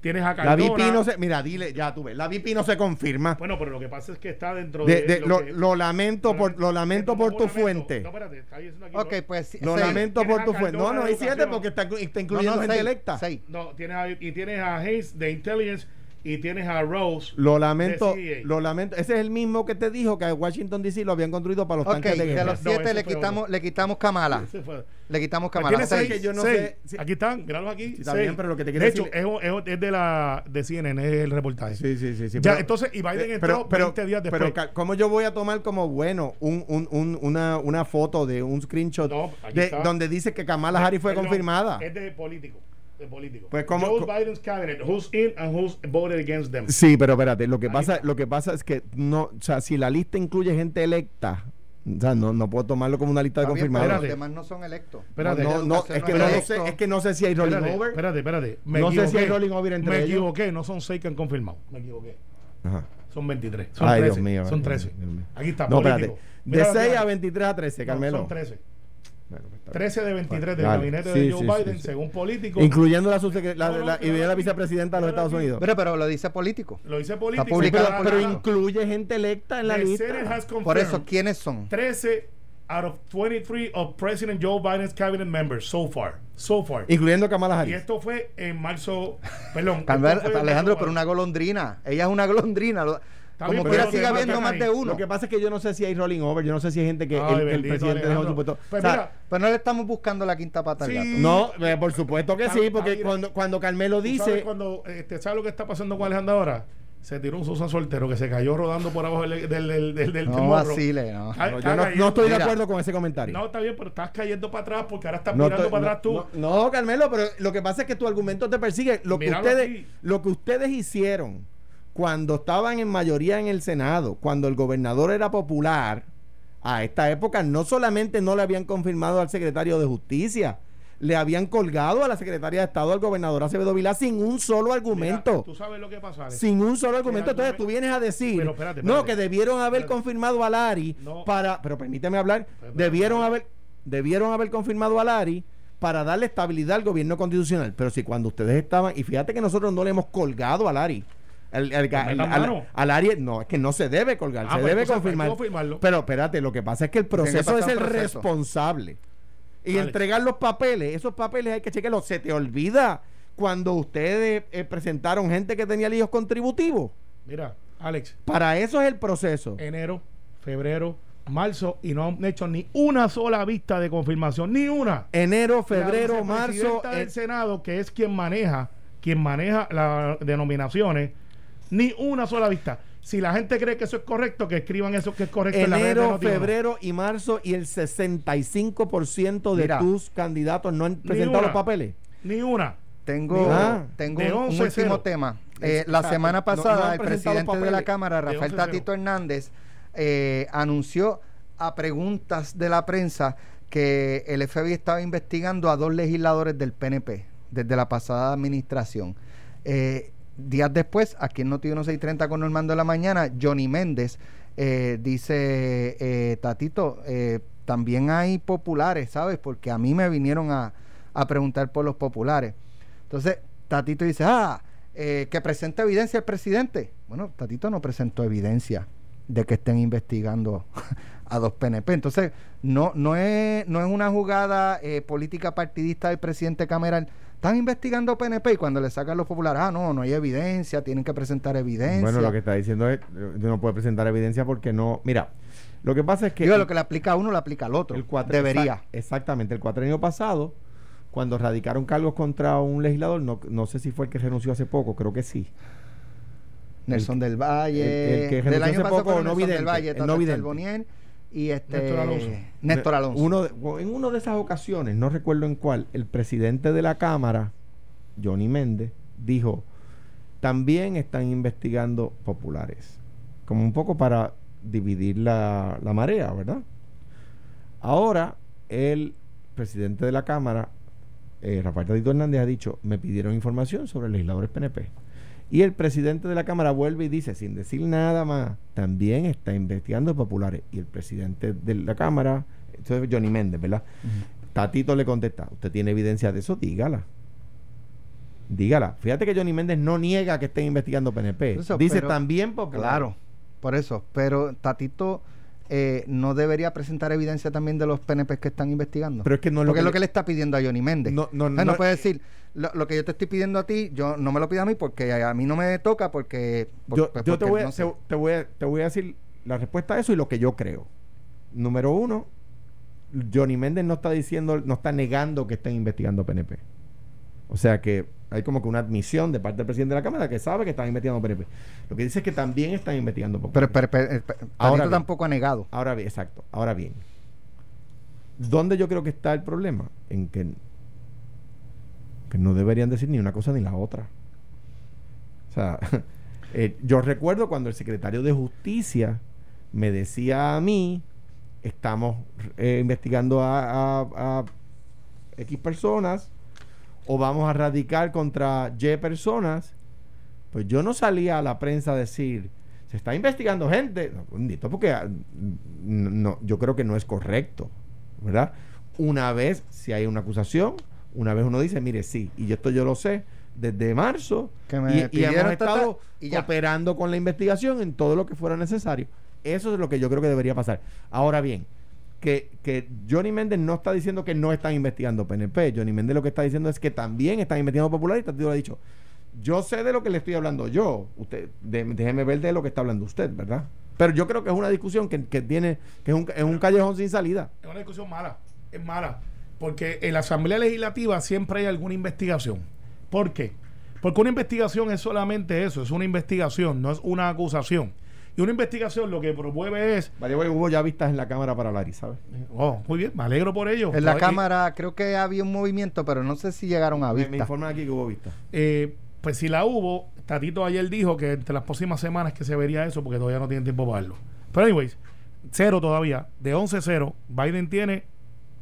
Tienes a La. VP no se... Mira, dile, ya tú ves. La VP no se confirma. Bueno, pero lo que pasa es que está dentro de. De- de- lo, que- lo lamento por, lo lamento por tu Lamento. fuente. No, espérate, está diciendo aquí, Ok, no. pues Lo seis. lamento por tu fuente. No, no hay siete porque está, está No, incluyendo no, gente seis, electa. seis. No, tienes a, y tienes a Hayes de Intelligence y tienes a Rose. Lo lamento, CEA. lo lamento. Ese es el mismo que te dijo que a Washington DC lo habían construido para los tanques de de guerra. los siete le quitamos, le quitamos Kamala. Le quitamos Kamala. tiene Seis. seis, que yo no seis. sé si- Aquí están, míralos aquí. Sí, está seis. bien, pero lo que te quiero de hecho, es, es de la de CNN, es el reportaje. Sí, sí, sí. sí, Ya, pero- entonces, y Biden eh, entró pero, 20 días después. Pero, ¿cómo yo voy a tomar como bueno un, un, un- una, una foto de un screenshot No, aquí de, donde dice que Kamala Harris fue confirmada? Es de político. Político. Pues, ¿cómo- Joe co- Biden's cabinet, who's in and who's voted against them. Sí, pero espérate, lo que Ahí pasa, está. lo que pasa es que no, o sea, si la lista incluye gente electa, o sea, no, no puedo tomarlo como una lista de confirmados. Los Espérate. demás no son electos. Espérate. no, no, es que no, sé, es que no sé si hay rolling Espérate, over. espérate, espérate. Me No sé si equivoqué. hay rolling over entre Me ellos. equivoqué, no son seis que han confirmado. Me equivoqué. Ajá. Son 23. Son Ay, 13. Dios mío. Son ay, 13. Dios mío. Aquí está. No, político. espérate. De Mira lo que 6 a hay. 23 a 13, No, Carmelo. son 13. Bueno, pues está bien. 13 de 23 del Dale. gabinete Sí, de Joe sí, Biden, sí. según político. Incluyendo la, la, la- y la vicepresidenta de los Estados Unidos. Pero, pero lo dice político. Lo dice político. Está publicado pero, pero incluye gente electa en la The lista. Por eso, ¿quiénes son? 13 out of 23 of President Joe Biden's cabinet members so far. So far. Incluyendo Kamala Y Harris. esto fue en marzo. Perdón. Alejandro, marzo pero una golondrina. Ella es una golondrina. Lo- Como bien, quiera pero habiendo pasa más de uno. Lo que pasa es que yo no sé si hay rolling over, yo no sé si hay gente que Ay, el, presidente dejó su puesto. Pues O sea, mira, Pero no le estamos buscando la quinta pata al Sí. gato. no, eh, por supuesto que sí, porque cuando, cuando Carmelo ¿tú sabes dice, cuando este, ¿sabes lo que está pasando con Alejandro ahora? Se tiró un Susan soltero que se cayó rodando por abajo del, del, del, del, del No vacile, no. Yo no, estoy de Mira. acuerdo con ese comentario. No, está bien, pero estás cayendo para atrás porque ahora estás No mirando estoy- para no- atrás tú. No, no, Carmelo, pero lo que pasa es que tu argumento te persigue. Lo que ustedes, aquí. lo que ustedes hicieron cuando estaban en mayoría en el Senado, cuando el gobernador era popular, a esta época no solamente no le habían confirmado al secretario de Justicia, le habían colgado a la secretaria de Estado, al gobernador Acevedo Vilá, sin un solo Mira, argumento. Tú sabes lo que pasa, Alex? Sin un solo argumento. Entonces tú vienes a decir, Pero espérate, no, espérate. que debieron haber Espérate. confirmado a Lari No. para, pero permíteme hablar, debieron haber, debieron haber confirmado a Lari para darle estabilidad al gobierno constitucional. Pero si cuando ustedes estaban, y fíjate que nosotros no le hemos colgado a Lari. El, el- Pues el- al- mano. a Lari, no, es que no se debe colgar, Ah, se pues debe confirmar. confirmarlo. Pero espérate, lo que pasa es que el proceso es el proceso. responsable. Y Alex. entregar los papeles, esos papeles hay que chequearlos. Se te olvida cuando ustedes eh, presentaron gente que tenía líos contributivos. Mira, Alex, Para eso es el proceso. enero, febrero, marzo y no han hecho ni una sola vista de confirmación, ni una. Enero, febrero, La marzo. del eh, Senado, que es quien maneja, quien maneja las denominaciones, ni una sola vista. Si la gente cree que eso es correcto, que escriban eso que es correcto en la red de enero, Noti uno. febrero y marzo y el 65% de Mira. tus candidatos no han presentado una. los papeles. Ni una. tengo, Ah, tengo un, un 11-0. último tema. Eh, la Exacto. semana No- no pasada, el presidente de la. Cámara, Rafael 11-0. Tatito Hernández, eh, anunció a preguntas de la prensa que el FBI estaba investigando a dos legisladores del PNP desde la pasada administración. Eh, días después, aquí en Noti 1630 con Normando de la Mañana, Johnny Méndez eh, dice, eh, Tatito, eh, también hay populares, ¿sabes? Porque a mí me vinieron a, a preguntar por los populares. Entonces, Tatito dice, ah, eh, que presente evidencia el presidente. Bueno, Tatito no presentó evidencia de que estén investigando a dos PNP. Entonces, no, no, es, no es una jugada política partidista del presidente Cameral. Están investigando PNP y cuando le sacan los populares, ah, no, no hay evidencia, tienen que presentar evidencia. Bueno, lo que está diciendo es, eh, no puede presentar evidencia porque no, mira, lo que pasa es que Digo, lo que le aplica a uno, le aplica al otro. el cuatri- Debería. exa- exactamente, el cuatrenio pasado, cuando radicaron cargos contra un legislador, no, no sé si fue el que renunció hace poco, creo que sí. Nelson del Valle. el- el que del renunció año hace pasado poco, no Nelson del vidente, Valle, el no vidente. Y este Néstor Alonso. Néstor Alonso. Uno de- en una de esas ocasiones, no recuerdo en cuál, el presidente de la Cámara, Johnny Méndez, dijo, también están investigando populares. Como un poco para dividir la, la marea, ¿verdad? Ahora, el presidente de la Cámara, eh, Rafael Tadito Hernández, ha dicho, me pidieron información sobre legisladores PNP. Y el presidente de la Cámara vuelve y dice, sin decir nada más, también está investigando populares. Y el presidente de la Cámara, esto es Johnny Méndez, ¿verdad? Tatito le contesta, ¿usted tiene evidencia de eso? Dígala. Dígala. Fíjate que Johnny Méndez no niega que estén investigando PNP. Eso, dice pero- también populares. Claro, por eso. Pero Tatito eh, no debería presentar evidencia también de los PNP que están investigando. Pero es que no es Porque es lo que le está pidiendo a Johnny Méndez. No, no, O sea, no- no puede decir, lo, lo que yo te estoy pidiendo a ti, yo no me lo pido a mí porque a, mí no me toca porque... por- yo, yo te, porque voy a, no sé. te, te voy a, te voy a decir la respuesta a eso y lo que yo creo. Número uno, Johnny Méndez no está diciendo, no está negando que estén investigando PNP. O sea que hay como que una admisión de parte del presidente de la Cámara que sabe que están investigando PNP. Lo que dice es que también están investigando Pero, pero, pero, pero, Tatito Ahora bien. tampoco ha negado. Ahora bien, exacto. Ahora bien, ¿dónde yo creo que está el problema? En que, que no deberían decir ni una cosa ni la otra. O sea, eh, yo recuerdo cuando el secretario de Justicia me decía a mí, estamos eh, investigando a, a- a X personas o vamos a radicar contra Y personas, pues yo no salía a la prensa a decir, se está investigando gente. No, bendito, porque ah, no, yo creo que no es correcto, ¿verdad? Una vez, si hay una acusación, una vez uno dice, mire, sí, y esto yo lo sé desde marzo, Que me y, y hemos ta, ta, estado y ya. cooperando con la investigación en todo lo que fuera necesario. Eso es lo que yo creo que debería pasar. Ahora bien, que, que Johnny Méndez no está diciendo que no están investigando PNP. Johnny Méndez lo que está diciendo es que también están investigando Popular y lo ha dicho. Yo sé de lo que le estoy hablando yo. Usted, déjeme ver de lo que está hablando usted, ¿verdad? Pero yo creo que es una discusión que, que tiene, que es un, es un callejón sin salida. Es una discusión mala, es mala. Porque en la Asamblea Legislativa siempre hay alguna investigación. ¿Por qué? Porque una investigación es solamente eso, es una investigación, no es una acusación. Y una investigación lo que promueve es, Vale, bueno, hubo ya vistas en la Cámara para Larry, ¿sabes? oh, muy bien, me alegro por ello. En la Cámara creo que había un movimiento, pero no sé si llegaron a Me, me vista. informan aquí que hubo vistas. Eh, pues si la hubo, Tatito ayer dijo que entre las próximas semanas que se vería eso porque todavía no tienen tiempo para verlo. Pero anyways, cero todavía, de 11-0, Biden tiene,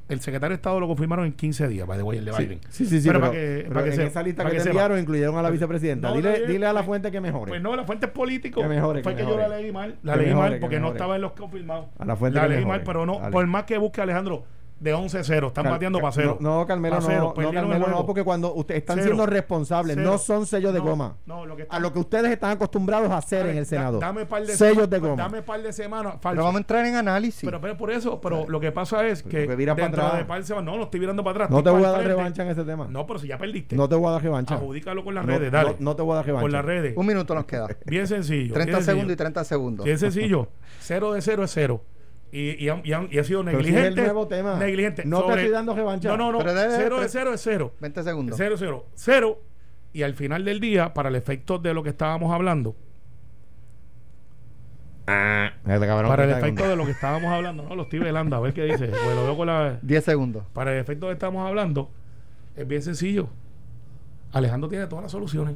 el secretario de Estado lo confirmaron en 15 días, el de Biden. sí, sí, sí, Pero pero, para que- pero para que en sepa, esa lista para que, que te enviaron incluyeron a la vicepresidenta. No, dile, dile a la fuente que mejore. Pues no, la fuente es político. Que mejore, Fue que que, yo mejore. la leí mal. La leí mejore, mal que porque no mejore. estaba en los confirmados. A la fuente La leí mejore. mal, pero no, Dale. por más que busque Alejandro, de 11-0, están Cal- bateando para cero. No, no, Carmelo, Pa' no, cero, no, Carmelo, no, porque cuando ustedes están Cero. siendo responsables, Cero. no son sellos de No, goma. No, lo que A lo que ustedes están acostumbrados a hacer en el da- Senado. Dame par de sellos semanas- de goma. Dame par de semanas. Pero vamos a entrar en análisis. Pero, pero por eso, pero lo que pasa es Pero que dentro atrás. de par de semanas, no, no estoy virando para atrás. no te voy a dar revancha en ese tema. No, pero si ya perdiste. No te voy a dar revancha. Adjudícalo con las No- redes, dale. No, no te voy a dar revancha. con las redes. un minuto nos queda. Bien sencillo. 30 bien segundos y sencillo. 30 segundos. Bien sencillo. Cero de cero es cero. Y, y, han- y han- y ha sido si es negligente. el nuevo tema. Negligente. No te estoy dando revancha. No, no, no. Pero debe- cero de pero- cero es cero. 20 segundos. Cero, cero. Cero. Y al final del día, para el efecto de lo que estábamos hablando, cabrón para el efecto de lo que estábamos hablando, no, lo estoy velando, a ver qué dice. Pues lo veo con la. 10 segundos. Para el efecto que estamos hablando, es bien sencillo. Alejandro tiene todas las soluciones.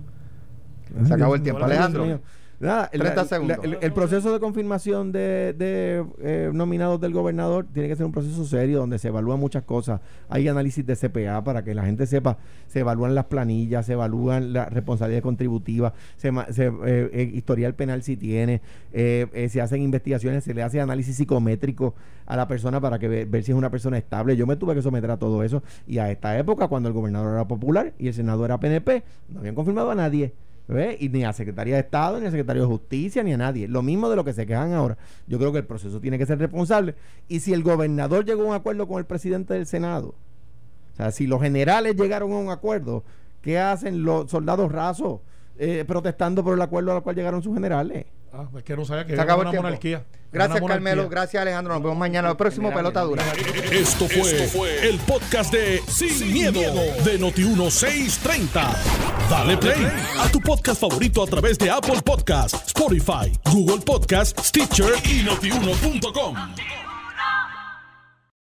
Se acabó el tiempo. Alejandro. Mío. Nada, 30 la- segundos. la- el, el proceso de confirmación de, de, eh, nominados del gobernador tiene que ser un proceso serio donde se evalúan muchas cosas. Hay análisis de CPA para que la gente sepa, se evalúan las planillas, se evalúan las responsabilidades contributivas, se, se, eh, eh, historial penal si tiene, eh, eh, se hacen investigaciones, se le hace análisis psicométrico a la persona para que ve- ver si es una persona estable. Yo me tuve que someter a todo eso y a esta época cuando el gobernador era popular y el senador era PNP, no habían confirmado a nadie. Y ni a Secretaría de Estado, ni a Secretario de Justicia, ni a nadie. Lo mismo de lo que se quejan ahora. Yo creo que el proceso tiene que ser responsable. Y si el gobernador llegó a un acuerdo con el presidente del Senado, o sea, si los generales llegaron a un acuerdo, ¿qué hacen los soldados rasos eh, protestando por el acuerdo al cual llegaron sus generales? Ah, es que no sabía que Se era acabó una monarquía. Gracias, Una monarquía. Carmelo. Gracias, Alejandro. Nos vemos mañana. El próximo Pelota Dura. Esto fue, el podcast de Sin, miedo, de Noti1630. Dale play a tu podcast favorito a través de Apple Podcasts, Spotify, Google Podcasts, Stitcher y notiuno.com.